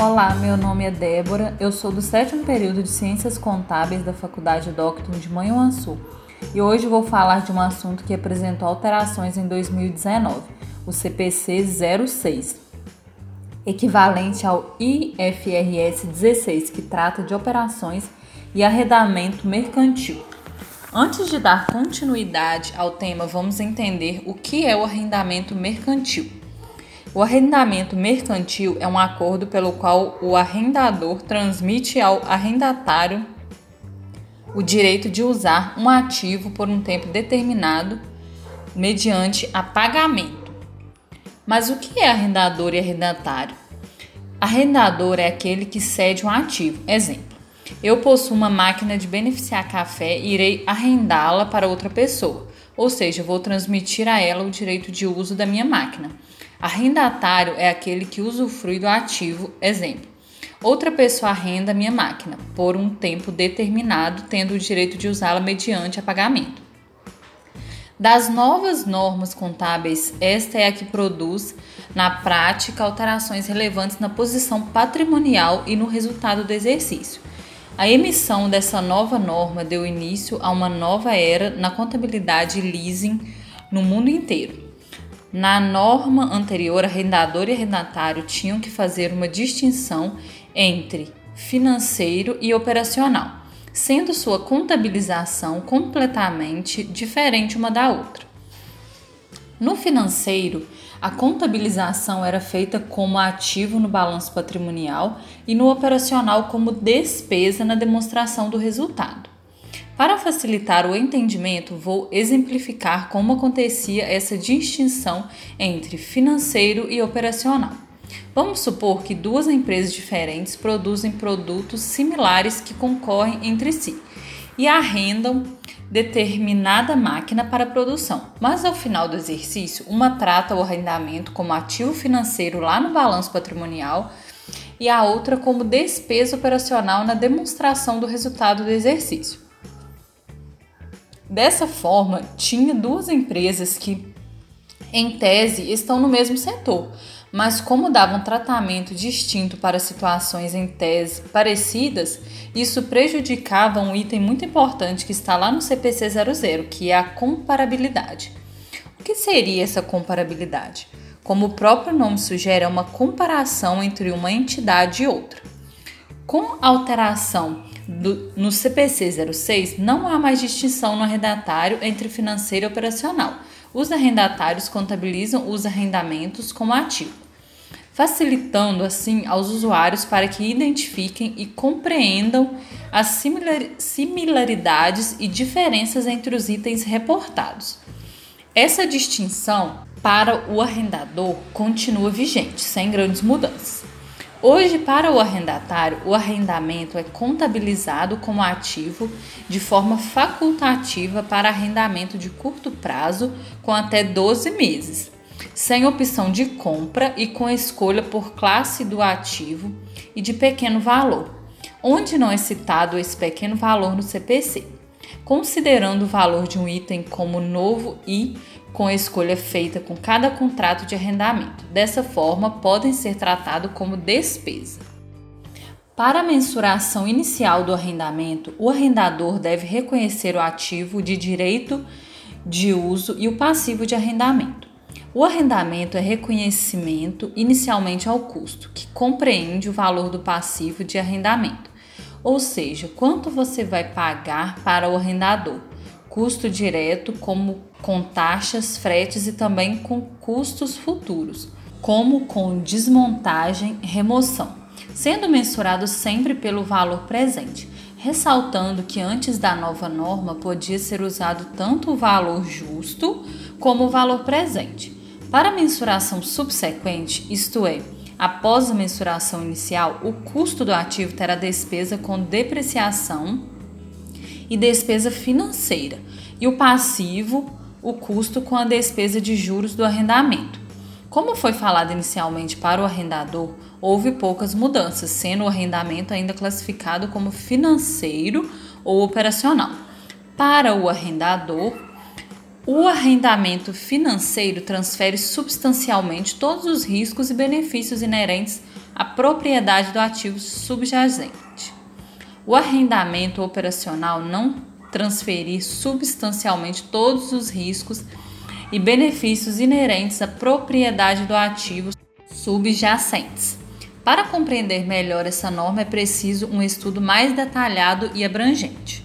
Olá, meu nome é Débora, eu sou do sétimo período de Ciências Contábeis da Faculdade Docton de Manhuaçu e hoje vou falar de um assunto que apresentou alterações em 2019, o CPC 06, equivalente ao IFRS 16, que trata de operações e arredamento mercantil. Antes de dar continuidade ao tema, vamos entender o que é o arrendamento mercantil. O arrendamento mercantil é um acordo pelo qual o arrendador transmite ao arrendatário o direito de usar um ativo por um tempo determinado mediante a pagamento. Mas o que é arrendador e arrendatário? Arrendador é aquele que cede um ativo. Exemplo: eu possuo uma máquina de beneficiar café e irei arrendá-la para outra pessoa, ou seja, vou transmitir a ela o direito de uso da minha máquina. Arrendatário é aquele que usufrui do ativo, exemplo. Outra pessoa arrenda minha máquina por um tempo determinado, tendo o direito de usá-la mediante pagamento. Das novas normas contábeis, esta é a que produz, na prática, alterações relevantes na posição patrimonial e no resultado do exercício. A emissão dessa nova norma deu início a uma nova era na contabilidade leasing no mundo inteiro. Na norma anterior, arrendador e arrendatário tinham que fazer uma distinção entre financeiro e operacional, sendo sua contabilização completamente diferente uma da outra. No financeiro, a contabilização era feita como ativo no balanço patrimonial e no operacional como despesa na demonstração do resultado. Para facilitar o entendimento, vou exemplificar como acontecia essa distinção entre financeiro e operacional. Vamos supor que duas empresas diferentes produzem produtos similares que concorrem entre si e arrendam determinada máquina para produção, mas ao final do exercício, uma trata o arrendamento como ativo financeiro lá no balanço patrimonial e a outra como despesa operacional na demonstração do resultado do exercício. Dessa forma, tinha duas empresas que, em tese, estão no mesmo setor, mas como davam tratamento distinto para situações em tese parecidas, isso prejudicava um item muito importante que está lá no CPC 00, que é a comparabilidade. O que seria essa comparabilidade? Como o próprio nome sugere, é uma comparação entre uma entidade e outra. Com alteração do, no CPC 06, não há mais distinção no arrendatário entre financeiro e operacional. Os arrendatários contabilizam os arrendamentos como ativo, facilitando assim aos usuários para que identifiquem e compreendam as similaridades e diferenças entre os itens reportados. Essa distinção para o arrendador continua vigente, sem grandes mudanças. Hoje, para o arrendatário, o arrendamento é contabilizado como ativo de forma facultativa para arrendamento de curto prazo com até 12 meses, sem opção de compra e com escolha por classe do ativo e de pequeno valor, onde não é citado esse pequeno valor no CPC, considerando o valor de um item como novo e com a escolha feita com cada contrato de arrendamento. Dessa forma, podem ser tratados como despesa. Para a mensuração inicial do arrendamento, o arrendador deve reconhecer o ativo de direito de uso e o passivo de arrendamento. O arrendamento é reconhecimento inicialmente ao custo, que compreende o valor do passivo de arrendamento, ou seja, quanto você vai pagar para o arrendador custo direto, como com taxas, fretes e também com custos futuros, como com desmontagem, remoção, sendo mensurado sempre pelo valor presente, ressaltando que antes da nova norma podia ser usado tanto o valor justo como o valor presente. Para mensuração subsequente, isto é, após a mensuração inicial, o custo do ativo terá despesa com depreciação e despesa financeira, e o passivo, o custo com a despesa de juros do arrendamento. Como foi falado inicialmente para o arrendador, houve poucas mudanças, sendo o arrendamento ainda classificado como financeiro ou operacional. Para o arrendador, O arrendamento financeiro transfere substancialmente todos os riscos e benefícios inerentes à propriedade do ativo subjacente. O arrendamento operacional não transferir substancialmente todos os riscos e benefícios inerentes à propriedade do ativo subjacentes. Para compreender melhor essa norma, é preciso um estudo mais detalhado e abrangente.